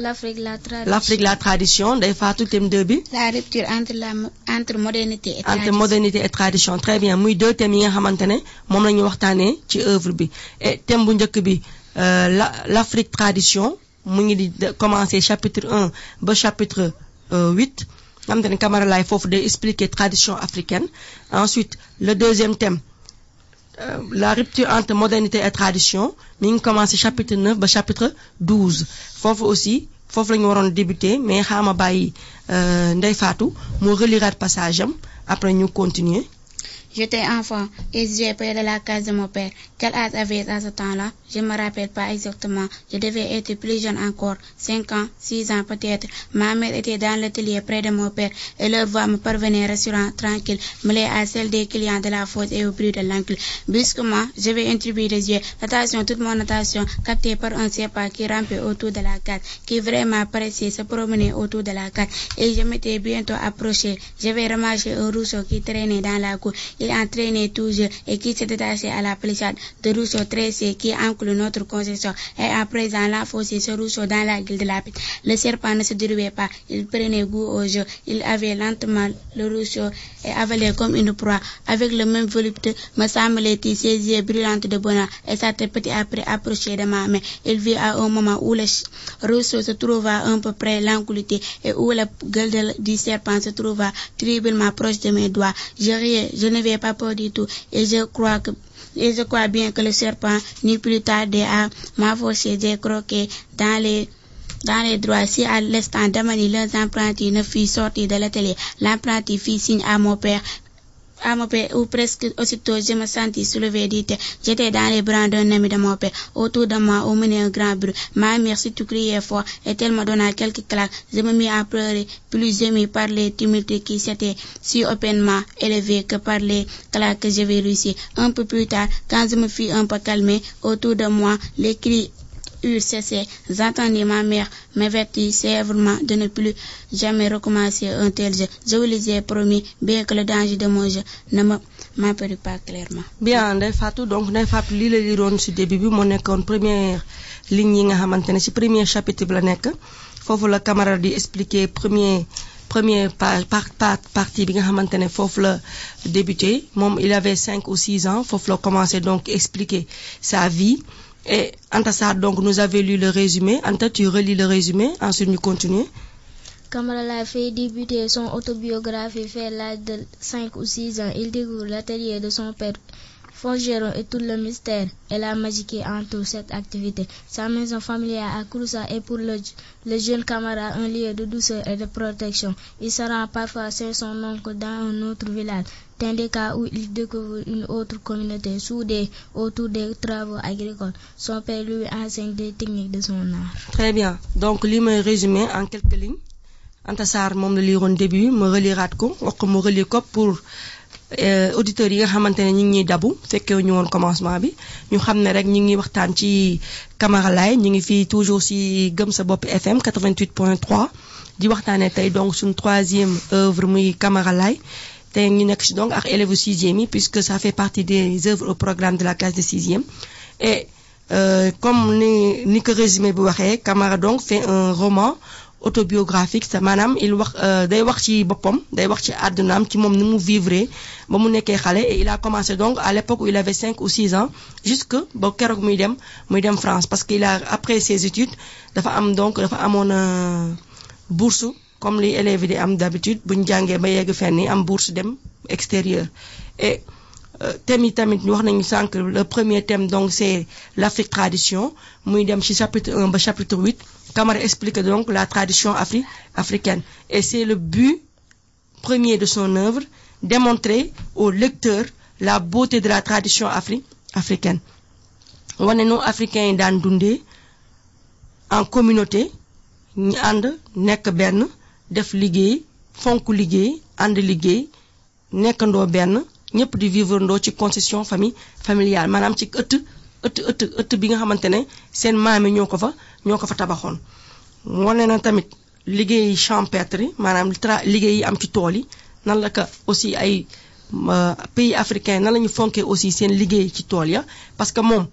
L'Afrique, la tradition. l'Afrique la tradition. Ndeye Fatou thème 2 bi. La rupture entre, la, entre modernité et entre tradition. modernité et tradition. Très bien. Muy deux thèmes yi nga xamante ne moom la ñu waxtaanee ci œuvre bi. Et thème bu njëkk bi euh, la l'Afrique tradition. Mu ngi di de- commencer chapitre 1 ba chapitre euh, 8 nga xamante ne Camara Laye foofu day expliquer tradition africaine. Ensuite le deuxième thème euh, la rupture entre modernité et tradition mi ngi commencé chapitre 9 ba chapitre 12 foofu aussi foofu la waroon débuter mais xaama bàyyi euh, Ndeye Fatou mu reliraat passage après ñu continuer. J'étais enfant et j'ai près de la case de mon père. Quel âge avait à ce temps-là? Je ne me rappelle pas exactement. Je devais être plus jeune encore, 5 ans, 6 ans peut-être. Ma mère était dans l'atelier près de mon père et leur voix me parvenait rassurant, tranquille, mêlée à celle des clients de la fosse et au bruit de l'oncle. Brusquement, je vais introduire les yeux. L'attention, toute mon attention, captée par un serpent qui rampait autour de la case, qui vraiment paraissait se promener autour de la case. Et je m'étais bientôt approché. J'avais remarqué un rousseau qui traînait dans la cour. Il entraînait toujours et qui se détachait à la palissade de rousseau tressé qui enclut notre concession. Et à présent, l'enfonçait ce rousseau dans la gueule de la pite. Le serpent ne se dérouait pas. Il prenait goût au jeu. Il avait lentement le rousseau et avalait comme une proie. Avec le même volupté, me semblait-il ses yeux brillants de bonheur et s'était petit après approché de ma main. Il vit à un moment où le rousseau se trouva un peu près l'enclouté et où la gueule du serpent se trouva terriblement proche de mes doigts. Je riais, je n'avais pas peur du tout et je crois que et je crois bien que le serpent n'eut plus tardé à m'avancer j'ai croqué dans les dans les droits, si à l'instant l'un apprentis ne fut sorti de l'atelier, l'apprenti fit signe à mon père à mon père, ou presque aussitôt je me sentis soulevé du. J'étais dans les bras d'un ami de mon père. Autour de moi, on menait un grand bruit. Ma mère surtout criait fort et elle me donna quelques claques. Je me mis à pleurer, plus ému par les tumultes qui s'étaient si openement élevés que par les claques que j'avais réussi. Un peu plus tard, quand je me fus un peu calmé, autour de moi, les cris eurent cessé. Ma mère m'avertir sévèrement de ne plus jamais recommencer un tel jeu. Je vous les promis, bien que le danger de mon jeu ne me pas clairement. bien Ndeye donc Ndeye Fatou lii la liroon ci début bi nekkoon première ligne premier chapitre bi la nekk foofu la Camara di expliquer premier premier pa par par partie bi nga xamante ne foofu la débuté moom il avait cinq ou six ans foofu la commencé donc expliquer sa vie et Anta Sarr donc nous avait lu le résumé Anta tu relis le résumé ensuite ñu continuer Camara Laye fait débuter son autobiographie vers l'âge de 5 ou 6 ans. Il découvre l'atelier de son père, forgeron et tout le mystère et la magie qui entoure cette activité. Sa maison familiale à Kouroussa est pour le, jeune Camara un lieu de douceur et de protection. Il se rend parfois chez son oncle dans un autre village, dans des cas où il découvre une autre communauté soudée autour des travaux agricoles. Son père lui enseigne des techniques de son art. très bien donc li may résumé en quelques lignes Anta Sarr moom la liiroon début ma reliraat ko wax ko relire ko pour euh, auditeurs yi nga xamante ne ñu ngi ñuy dabu fekkee ñu woon commencement bi ñu xam ne rek ñu ngi waxtaan ci Camara Laye ñu ngi fii toujours ci Gëm sa bopp FM 88.3 di waxtaanee tey donc suñu troisième œuvre muy Camara tey ñu nekk ci donc ak élèves sixième puisque ça fait partie des œuvres au programme de la classe de sixième. Et euh, comme ni ni ko résumé bi waxee Camara donc fait un roman autobiographique c'est maanaam il wax euh, day wax ci boppam day wax ci àddunaam ci moom ni mu vivre ba mu nekkee xale et il a commencé donc à l'époque où il avait cinq ou six ans jusque ba keroog muy dem muy dem France. Parce que il a après ses études dafa am donc dafa amoon euh, bourse comme li élèves yi di am d'habitude bu ñu jàngee ba yegg fenn am bourse dem extérieur. Et euh, thème yi tamit wax nañu sànq le premier thème donc c'est l'Afrique tradition muy dem ci chapitre 1 ba chapitre 8 Camara explique donc la tradition afri africaine. Et c'est le but premier de son œuvre démontrer au lecteur la beauté de la tradition afri africaine. Wane nu africains yi daan dundee en communauté ñu ànd nekk benn def liggéey fonk liggéey ànd liggéey nekkandoo benn ñëpp vivre ndoo ci concession famille familiale. Maanaam ci ëtt ëtt ëtt ëtt bi nga xamante ne seen ñoo ko fa ñoo ko fa tabaxoon. Wane na tamit champêtre yi maanaam tra liggéey yi am ci aussi ay pays africain nan la ñu aussi seen liggéey ci parce que moom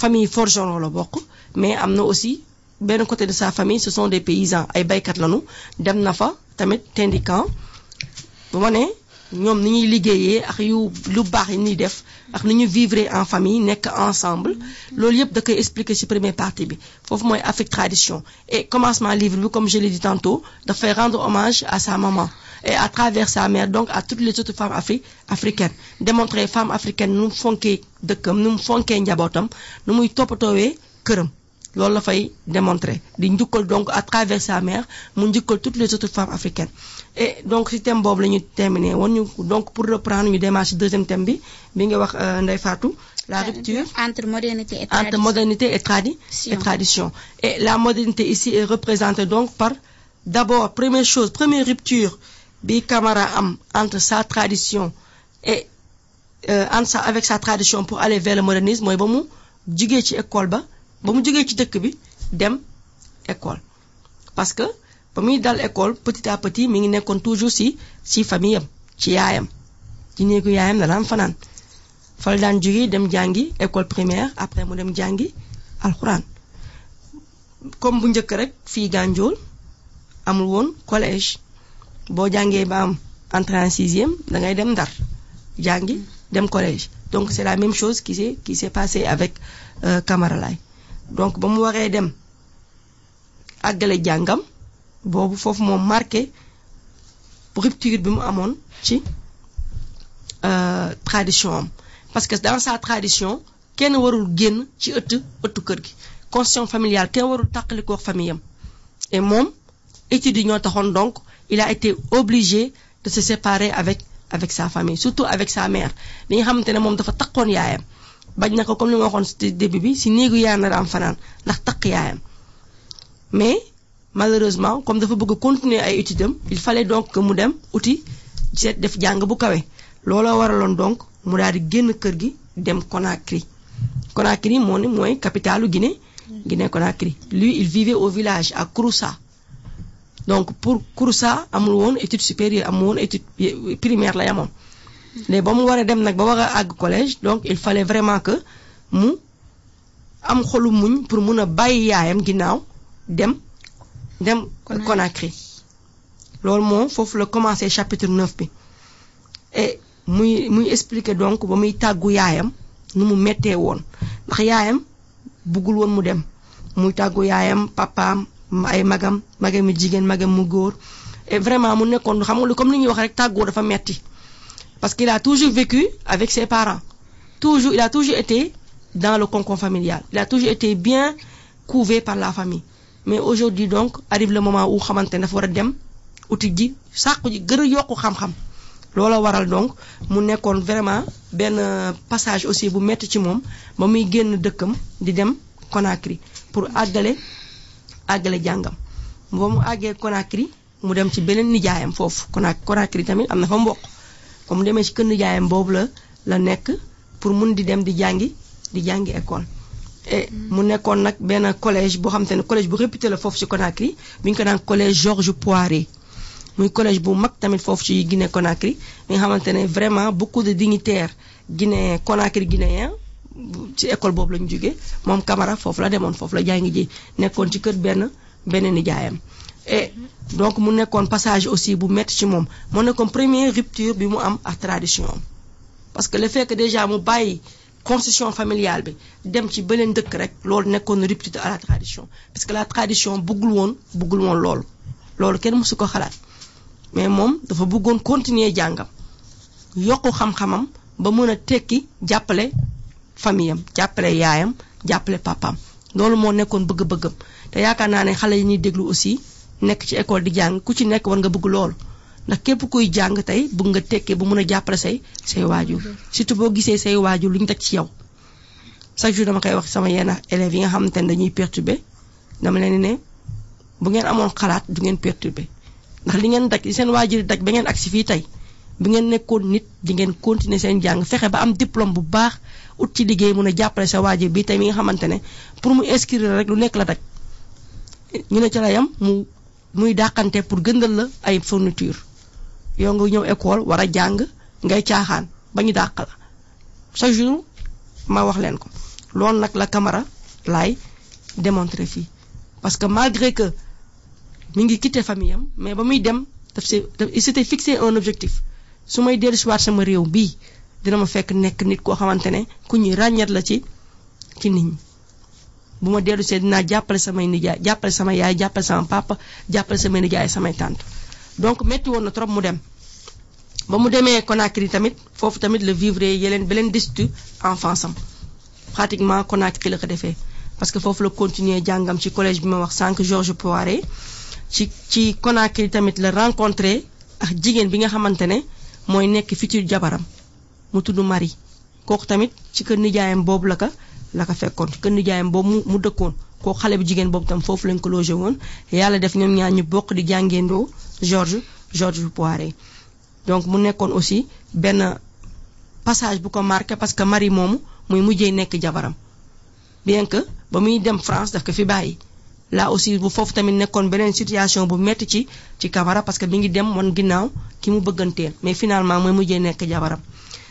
famille forgeron la bokk mais am aussi benn côté de sa famille ce sont des paysans. Ay baykat lañu. Dem na fa tamit syndicat wane ñoom ni ñuy liggéeyee ak yu lu baax yi ñuy def ak ni ñu vivre en famille nekk ensemble. Loolu yëpp da koy expliquer ci première partie bi. Foofu mooy Afrique tradition. Et commencement livre bi comme je l'ai dit tantôt dafay rendre hommage à sa maman et à travers sa mère donc à toutes les autres femmes afri africaines. Démontrer femme africaine nu mu fonkee dëkkam nu mu fonkee njabootam nu muy toppatoowee këram loolu la fay démontrer. Di njukkal donc à travers sa mère mu njukkal toutes les autres femmes africaines. Et donc si thème boobu la ñu terminé woon ñu donc pour reprendre ñu démarrer ci deuxième thème bi bi nga wax Ndeye Fatou la rupture entre modernité et tradition. entre modernité et, tradi et tradition. Et la modernité ici est représentée donc par d'abord première chose première rupture bi Camara am entre sa tradition et euh, entre sa avec sa tradition pour aller vers le modernisme mooy ba mu jugee ci école ba ba mu jógee ci dëkk bi dem école. Parce que ba muy dal école petit à petit mi ngi nekkoon toujours ci ci famille am ci yaayam. Ci néegu yaayam la daan fanaan. Fa la daan jógee dem jàngi école primaire après mu dem jàngi alxuraan. Comme bu njëkk rek fii Gandiol amul woon collège. Boo jàngee ba am entrée en sixième da ngay dem Ndar jàngi dem collège. Donc c'est la même chose qui s'est qui s'est passé avec euh, Camara Laye donc ba mu waree dem àggale jàngam boobu foofu moom marqué rupture bi mu amoon ci tradition am. Parce que dans sa tradition kenn warul génn ci ëtt ëttu kër gi. Constitution familiale kenn warul tàqalikoo famille am. Et moom études yi ñoo taxoon donc il a été obligé de se séparer avec avec sa famille surtout avec sa mère. Li nga xamante ne moom dafa taqoon yaayam bañ na ko comme li ma waxoon ci début bi si néegu yaayam na daan fanaan ndax taq yaayam. Mais malheureusement comme dafa bëgg continuer ay études il fallait donc que mu dem uti seet def jàng bu kawe. Looloo waraloon donc mu daal di génn kër gi dem Conakry. Conakry moo ne mooy capitalu Guinée Guinée Conakry. Lui il vivait au village à Kouroussa. Donc pour Kouroussa amul woon étude supérieure amul woon étude primaire la yamoon léegi ba mu war a dem nag ba war a àgg collège donc il fallait vraiment que mu am xolu muñ pour mun a bàyyi yaayam ginnaaw dem dem Conakry. Loolu moom foofu la commencé chapitre 9 bi. Et muy muy expliquer donc ba muy tàggu yaayam nu mu mettee woon. Ndax yaayam buggul woon mu dem. Muy tàggu yaayam papaam ay magam magam mu jigéen magam mu góor. Et vraiment mu nekkoon xam nga comme li ñuy wax rek tàggoo dafa metti parce qu'il a toujours vécu avec ses parents. Toujours il a toujours été dans le cocon familial. Il a toujours été bien couvé par la famille. Mais aujourd'hui donc arrive le moment où xamante dafa war a dem uti ji loola waral donc mu nekkoon vraiment benn passage aussi bu metti ci moom ba muy génn dëkkam di dem Conakry pour àggale àggale jàngam. Ba mu àggee Conakry mu dem ci beneen nijaayam foofu Conakry tamit am na fa ba mu demee ci kër nijaayam boobu la la nekk pour mun di dem di jàngi di jàngi école. Et mu nekkoon nag benn collège boo xam te ne collège bu réputé la foofu ci Conakry bi ñu ko naan collège Georges Poiré. Muy collège bu mag tamit foofu ci Guinée Conakry mi nga xamante ne vraiment beaucoup de dignitaires Guinée Conakry guinéen ci école boobu la ñu jógee. Moom Camara foofu la demoon foofu la jàngi ji nekkoon ci kër benn benn nijaayam et donc mu nekkoon passage aussi bu métti ci moom. Moo nekkoon première rupture bi mu tradition parce que le fait que déjà mu bàyyi constitution familiale bi dem ci beneen dëkk rek loolu rupture à la tradition. Parce que la tradition bëggul woon bëggul woon loolu loolu kenn ko xalaat. Mais moom dafa bëggoon continuer jàngam yokku xam-xamam ba mën a tekki jàppale famille am jàppale yaayam jàppale papaam. Loolu moo nekkoon bëgg-bëggam. Te yaakaar naa ne xale yi ñuy déglu aussi nekk ci école di jàng ku ci nekk war nga bëgg loolu ndax képp kuy jàng tey bëgg nga tekkee ba mun a jàppale say say waajur. Surtout boo gisee say waajur lu ñu teg ci yow. Chaque jour dama koy wax sama yenn élèves yi nga xamante ne dañuy perturbé dama leen ne bu ngeen amoon xalaat du ngeen perturbé ndax li ngeen daj seen waajur daj ba ngeen agsi bu ngeen nekkoon nit di ngeen continuer seen jàng fexe ba am diplôme bu baax ut ci liggéey mun a jàppale sa waajur bi nga xamante ne pour mu inscrire rek lu nekk la daj. Ñu ne ca la yam mu muy dàqante pour gëndal la ay fourniture. Yow nga ñëw école war a ngay caaxaan ba ñu dàq la. Chaque jour ma wax leen ko. Loolu nag la Camara laay démontrer fii. Parce que malgré que mi ngi quitté famille am mais ba muy dem daf se il s'était fixé un objectif. Su may dellu sama réew bii dina ma fekk nekk nit koo xamante ne ku ñuy ràññat la ci ci nit ñi bu ma dellu see papa donc metti woon na trop mu dem. Ba mu demee Conakry la vivre yeleen beleen enfance am. Pratiquement Conakry la ko parce que foofu la continuer jàngam ci collège bi ma wax sànq Georges Poiré. Ci ci Conakry tamit la rencontré ak jigéen bi nga xamante ne mooy futur jabaram. Mu tudd Marie. Kooku tamit ci kër nijaayam boobu la la ko fekkoon. Kër nijaayam boobu mu mu dëkkoon. Kooku xale jigéen boobu tam foofu lañ ko logé woon. Yàlla def ñoom ñaar ñu bokk di jàngeendoo donc mu nekkoon aussi benn passage bu marqué parce que Marie moomu muy mujjee nekk jabaram. Bien que ba muy dem France daf ko fi bàyyi. Là aussi bu foofu tamit nekkoon beneen situation bu ci Camara parce que mi ngi dem wan ginnaaw ki mu mais finalement mooy mujjee nekk jabaram.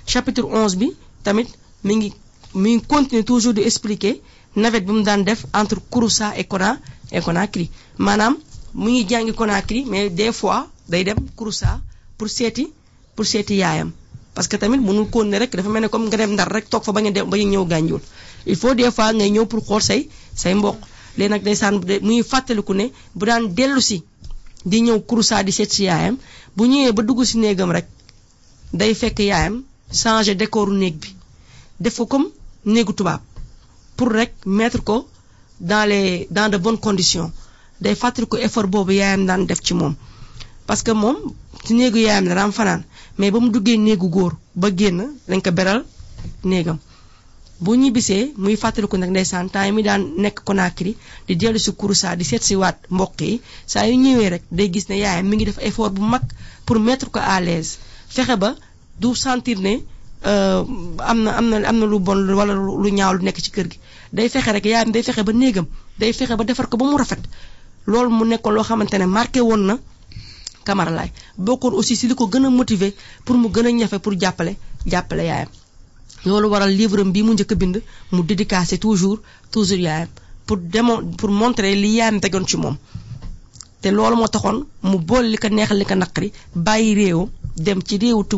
Chapitre 11 bi tamit mi ngi mi ngi continuer toujours di expliquer navette bi mu daan def entre Kouroussa et Kona et Conakry. Maanaam mu mais des fois day dem pour seeti pour seeti yaayam. Parce que tamit mënul ne rek dafa mel ne comme nga dem ndar rek toog fa bañ a dem bañ a ñëw gànjul. Il faut des fois ngay pour xool say say mbokk. Léegi nag fàttaliku ne bu daan dellu si di ñëw di yaayam bu ñëwee ba dugg si néegam rek day comme néegu tubaab pour rek mettre ko dans les dans de bonnes conditions. Day fàttaliku effort boobu yaayam parce que moom ci néegu yaayam la mais ba mu duggee néegu góor ba génn ko beral néegam. Bu muy nag ndeysaan temps yi si di seet si waat mbokk yi saa yu ñëwee rek day gis ne effort pour mettre ko à l'aise. Fexe ba sentir ne am na am na am na lu bon wala lu ñaaw lu nekk ci kër gi. Day fexe rek yaayam day fexe ba néegam day fexe ba defar ko ba mu rafet. Loolu mu nekkoon loo xamante ne marqué woon na Camara Laye. Bokkoon aussi si li ko gën a motiver pour mu gën a ñafe pour jàppale jàppale yaayam. Loolu waral livre bii mu njëkk a bind mu dédicacé toujours toujours yaayam pour démo pour montrer li yaayam tegoon ci moom. Te loolu moo taxoon mu bool li ko neexal li ko naqari bàyyi réew dem ci réewu tu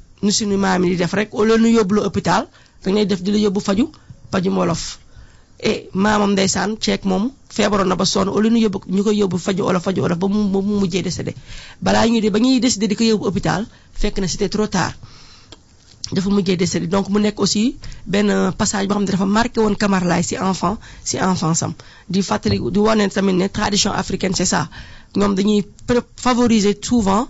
nu suñu maam yi def rek au lieu nu hôpital def di la yóbbu faju et maamam ndeysaan moom feebaroon na ba sonn au lieu nu yóbbu ñu koy yóbbu faju faju ba mu ba mu mujjee décédé. De ba ñuy décidé di ko yóbbu hôpital fekk na trop tard. Dafa mujjee décédé. Donc mu nekk aussi benn passage boo xam ne dafa marqué woon enfant ci enfance am. Di fàttali di tradition africaine c'est ça. Ñoom dañuy favoriser souvent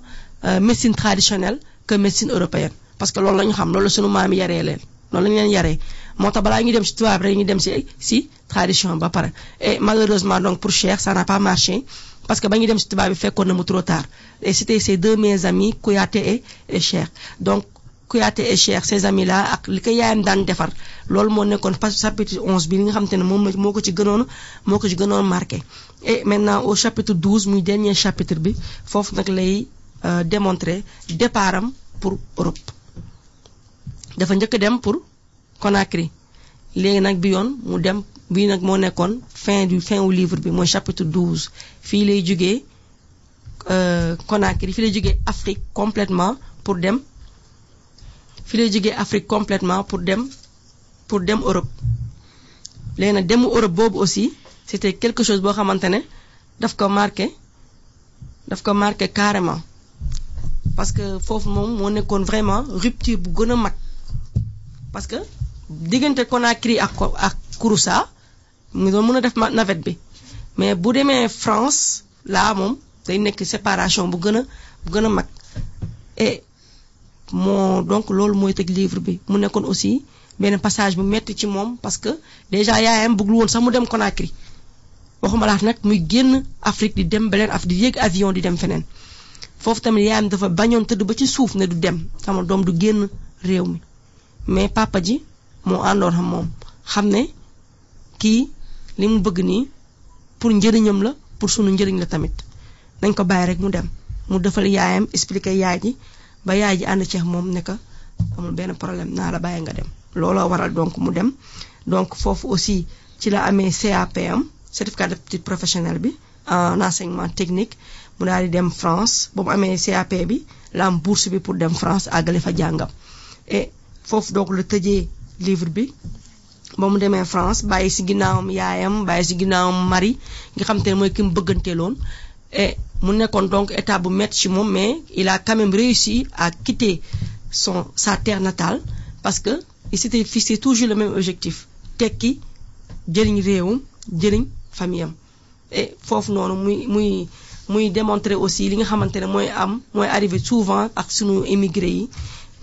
médecine traditionnelle que médecine européenne parce que loolu la ñu xam loolu la sunu maam yaree leen noonu la ñu leen yaree. Moo tax balaa ñuy dem ci tubaab rek ñu dem ci ci tradition ba pare. Et malheureusement donc pour Cheikh ça n'a pas marché parce que ba ñuy dem ci tubaab bi fekkoon na mu trop tard. Et c'était ces deux meilleurs amis Kouyaté et Cheikh. Donc Kouyaté et Cheikh ces amis là ak li ko yaayam daan defar loolu moo nekkoon chapitre 11 bi li nga xamante ne moom moo ko ci gënoon moo ko ci gënoon marqué. Et maintenant au chapitre 12 muy dernier chapitre bi foofu nag lay démontrer départam pour Europe dafa njëkk dem pour Conakry. Léegi nag bi yoon mu dem bii nag fin du fin livre bi mooy chapitre 12 fii lay euh, Conakry fi lay Afrique complètement pour dem fi lay Afrique complètement pour dem pour dem Europe. Léegi nag demu Europe boobu aussi c'était quelque chose boo xamante ne daf marqué daf marqué carrément. Parce que foofu moom moo nekkoon vraiment rupture bu gën parce que diggante Conakry ak ak Kouroussa mu doon mën a def mais bu demee France laa moom séparation a a et moo donc loolu mooy tëj livre bi. Mu nekkoon aussi benn passage bu metti ci parce que déjà yaayam bëggul woon sax mu dem Conakry. Waxuma laat nag muy génn Afrique di dem Afrique di avion di dem feneen. Foofu tamit yaayam dafa bañoon mais papa ji moo àndoon moom. Xam ne kii li mu bëgg nii pour njëriñam la pour sunu njëriñ la tamit. Nañ ko bàyyi rek mu dem. Mu defal yaayam expliquer yaay ji ba yaay ji ànd ceex moom ne ko problème naa la bàyyi nga dem. Looloo donc mu donc foofu aussi ci la amee professionnelle bi en enseignement technique. Mu daal di dem France. Ba mu amee CAP bi la am bourse pour dem France àggale foofu donc la tëjee livre bi. Ba mu demee France bàyyi si ginnaawam yaayam bàyyi si ginnaawam mari nga xam te ne mooy ki mu bëgganteeloon. Et mu nekkoon donc état bu métti ci moom mais il a quand même réussi à quitter son sa terre natale parce que il s'était fixé toujours le même objectif tekki jëriñ réewum jëriñ famille am. Et foofu noonu muy muy muy démontrer aussi li nga xamante ne mooy am mooy arrivé souvent ak sunu émigré yi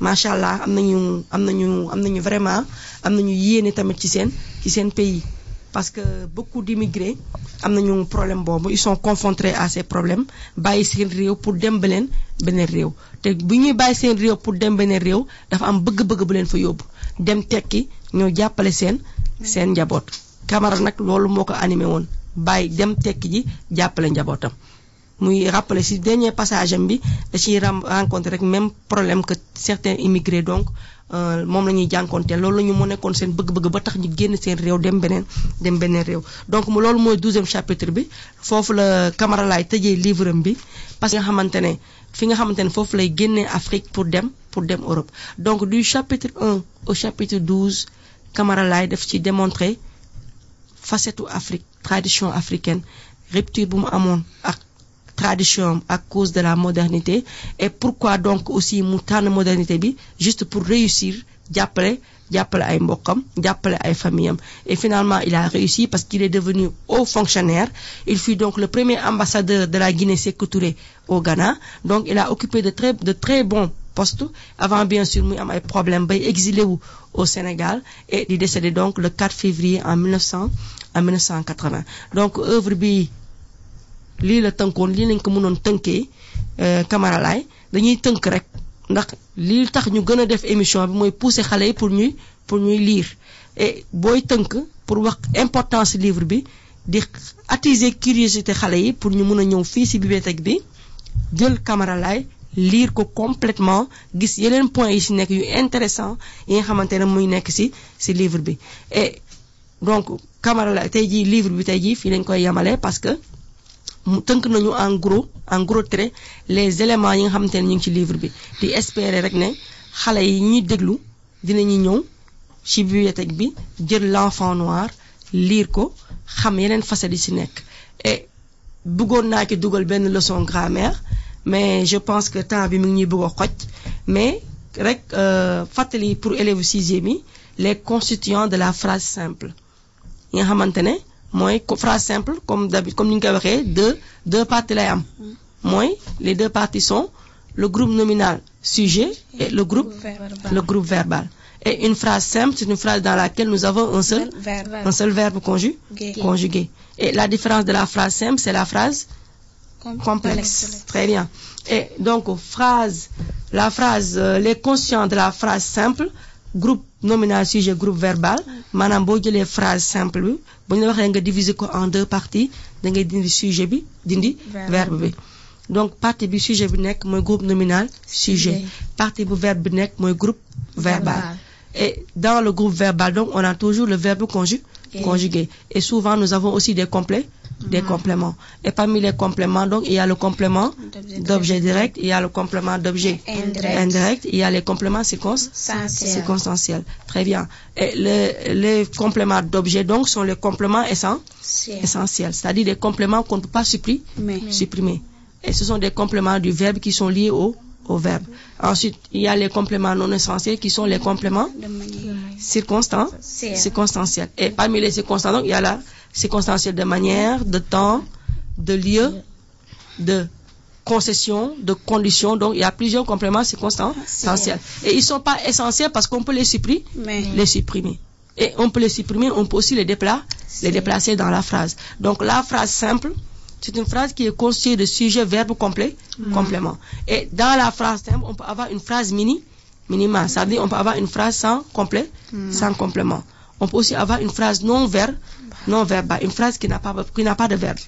macha allah am nañu vraiment am nañu yéene tamit ci pays. Parce que beaucoup d'immigrés am nañu problème ils sont confrontés à ces problèmes bàyyi seen réew pour dem beneen beneen réew. Te bu ñuy bàyyi pour dem beneen réew dafa am dem tekki jàppale seen seen njaboot. Camara nag loolu moo ko animé woon. Dem muy rappeler ci dernier passage bi rek même problème que certains immigrés donc moom la ñuy jànkonteel loolu la ñu mu nekkoon seen bëgg-bëgg ba tax ñu génn seen réew donc mu loolu douzième chapitre bi. Foofu la Camara laay tëjee livre bi parce que nga xamante ne fi nga xamante ne foofu lay génnee pour dem pour dem Europe. Donc du chapitre 1 au chapitre 12 Camara laay def ci démontrer facette tradition africaine rupture bu mu tradition à cause de la modernité. Et pourquoi donc aussi mu modernité bi? Juste pour réussir jàppale jàppale ay mbokkam jàppale ay famille am et finalement il a réussi parce qu'il est devenu haut fonctionnaire. Il fut donc le premier ambassadeur de la Guinée Sékou Touré au Ghana. Donc il a occupé de très de très bons postes. Avant bien sûr muy am ay problèmes bay exilé au Sénégal. Et di décédé donc le 4 février en 1900 en 1980 donc œuvre bi lii la tënkoon lii lañ ko mënoon tënkee Camara laay dañuy tënk rek ndax lii tax ñu def émission pour ñuy pour lire. Et booy tënk pour wax importance livre bi di attiser curiosité xale pour ñu mën a ñëw fii ci bibliothèque bi Camara lire complètement gis yeneen points yi ci nekk yu intéressant yi nga xamante ne muy livre et donc Camara livre bi tey jii fii lañ koy parce que tënk nañu en gros en gros trait les éléments yi nga xamante ne ñu ngi ci livre bi. Di espérer rek ne xale yi ñuy l'enfant noir lire ko xam yeneen facettes yi et bëggoon naa ci dugal benn leçon grammaire mais je pense que temps bi mi ngi ñuy a xoj. Mais fàttali pour élèves sixième les constituants de la phrase simple. Yi nga xamante mooy phrase simple comme d'habitude comme ni ñu koy waxee deux deux parties lay am. Mooy les deux parties sont le groupe nominal sujet et le groupe le groupe verbal. Et une phrase simple c'est une phrase dans laquelle nous avons un seul un seul verbe conjugué. Conjugué. Et la différence de la phrase simple c'est la phrase complexe. très bien. Et donc phrase la phrase les conscients de la phrase simple groupe nominal sujet groupe verbal. Maanaam boo jëlee phrase simple bi bu ñu la waxee nga diviser ko en deux parties da ngay dindi sujet bi dindi verbe. bi. Donc partie bi sujet bi nekk mooy groupe nominal sujet. Partie bu verbe bi nekk mooy groupe verbal. Et dans le groupe verbal donc on a toujours le verbe conjugué conjugué. Et souvent nous avons aussi des complets des compléments. Et parmi les compléments, donc, il y a le complément d'objet direct, il y a le complément d'objet Indirect. indirect, il y a les compléments circonstanciels. Très bien. Et le- les compléments d'objet, donc, sont les compléments essentiels, c'est-à-dire des compléments qu'on ne peut pas Mais. supprimer. Et ce sont des compléments du verbe qui sont liés au, au verbe. Ensuite, il y a les compléments non essentiels qui sont les compléments circonstanciels. Et parmi les circonstances, donc, il y a la circonstancielle de manière, de temps, de lieu, de concession, de condition. Donc, il y a plusieurs compléments circonstanciels. Et ils ne sont pas essentiels parce qu'on peut les supprimer, Mais. les supprimer. Et on peut les supprimer, on peut aussi les, dépla- les déplacer dans la phrase. Donc, la phrase simple, c'est une phrase qui est constituée de sujet, verbe, complet, complément. Et dans la phrase simple, on peut avoir une phrase mini, minimale. C'est-à-dire, on peut avoir une phrase sans complet, sans complément. On peut aussi avoir une phrase non verbe, non verbale, une phrase qui n'a pas, qui n'a pas de verbe.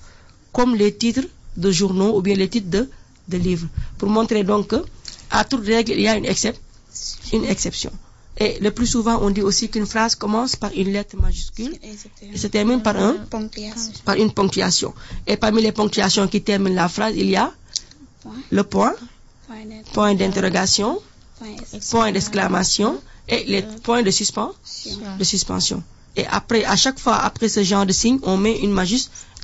Comme les titres de journaux ou bien les titres de, de livres. Pour montrer donc que, à toute règle, il y a une, excep- une exception. Et le plus souvent, on dit aussi qu'une phrase commence par une lettre majuscule et se termine par un, par une ponctuation. Et parmi les ponctuations qui terminent la phrase, il y a le point, Point d'interrogation, Point ex- point d'exclamation et les points de de suspension. Et après, à chaque fois, après ce genre de signe, on met une,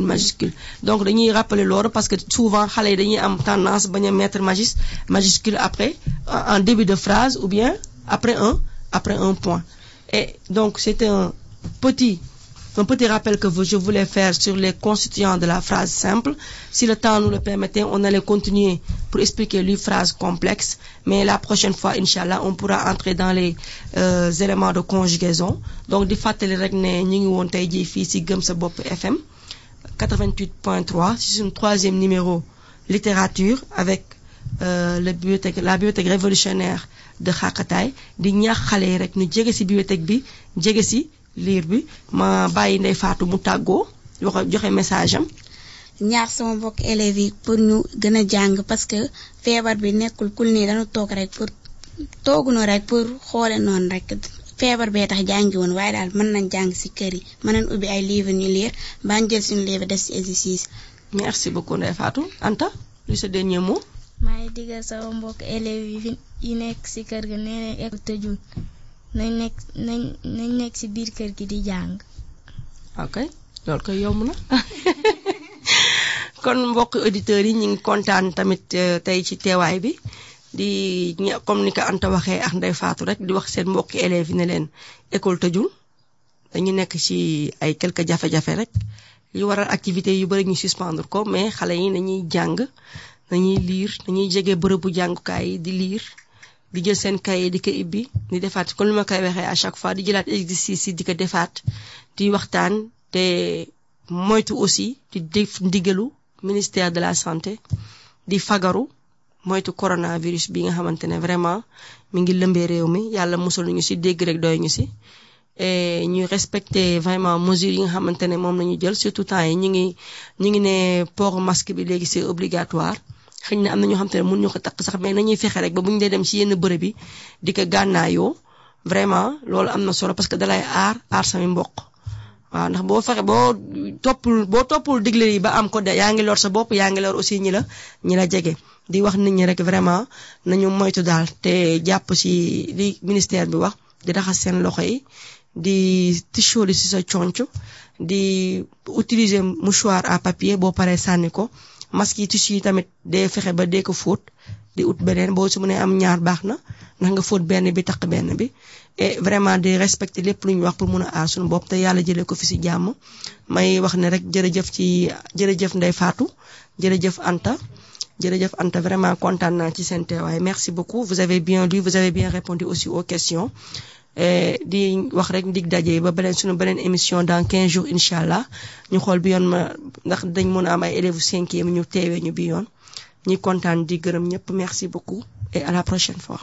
une majuscule. Donc, dañuy rappeler l'ordre parce que souvent, xale yi dañuy am tendance bañ a mettre majus, majuscule après, en début de phrase ou bien après un, après un point. Et donc, c'était un petit, un petit rappel que je voulais faire sur les constituants de la phrase simple. Si le temps nous le permettait, on allait continuer pour expliquer les phrases complexes. Mais la prochaine fois, Inch'Allah, on pourra entrer dans les euh, éléments de conjugaison. Donc, FM 88.3 c'est son troisième numéro littérature avec euh, la bibliothèque révolutionnaire de liir bi ma bàyyi Ndey Faatu mu tàggoo wax joxe message am. Ñaax sama mbokk élèves yi pour ñu gën a jàng parce que feebar bi nekkul kul nii dañu toog rek pour toogunu rek pour xoole noonu rek. Feebar bee tax jàngi woon waaye daal mën nañ jàng ci kër yi mën nañ ubbi ay livre ñu lire bañ jël suñu livre def ci exercice. Merci beaucoup Ndey Faatu Anta lu sa dernier mot? Maa ngi digal sama mbokk élèves yi fi yi nekk ci kër ga nee nañ école tëjul nañ nekk nañ ci biir kër gi di jàng. Ok loolu koy yomb na. [laughs] Kon mbokk auditeurs yi ñu ngi kontaan tamit euh, tey ci teewaay bi. Di comme ni ko Anta waxee ak Ndey Faatu rek di wax seen mbokki élèves yi ne leen école tëjul. Dañu nekk ci ay quelques jafe-jafe rek. Li waral activité yu bari ñu suspendre ko mais xale yi nañuy jàng nañuy liir nañuy jege bërëbu jàngukaay di liir di jël seen cahier di ko ibbi di defaat comme li ma koy waxee à chaque fois aussi ministère de la santé di fagaru moytu coronavirus bi nga xamante ne vraiment mi ngi lëmbee respecter vraiment mesures yi nga xamante ne moom surtout masque obligatoire xëy na am na ñoo xamante ne mun ñu ko takk sax mais nañuy fexe rek ba bu ñu dee dem ci yenn bërëb yi di ko gànnaayoo. Vraiment loolu am na solo parce que dalay aar aar sami mbokk waaw ndax boo fexe boo toppul boo toppul digle yi ba am ko de yaa ngi lor sa bopp yaa ngi lor aussi ñi la ñi la jege. Di wax nit ñi rek vraiment nañu moytu daal te jàpp ci li ministère bi wax di raxas seen loxo yi di tichooli ci sa conc di utiliser mouchoir à papier boo paree sànni ko masque yi tissu yi tamit dee fexe ba dee ko fóot di ut beneen boo su mënee am ñaar baax na ndax nga fóot benn bi taq benn bi. Et vraiment di respecter lépp lu ñu wax pour mun a aar suñu bopp te yàlla jëlee ko fi ci jàmm. May wax ne rek jërëjëf ci jërëjëf Ndey Fatou jërëjëf Anta jërëjëf Anta vraiment kontaan naa ci seen teewaay. Merci beaucoup. Vous avez bien lu vous avez bien répondu aussi aux questions di wax rek dig daje ba beneen suñu beneen émission dans 15 jours incha ma ndax dañ mën a am ay merci beaucoup et à la prochaine fois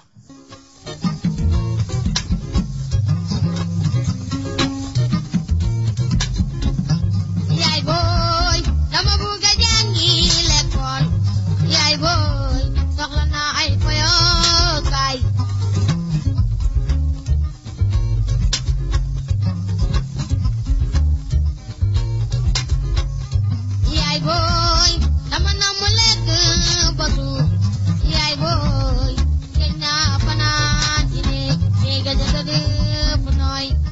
Good night.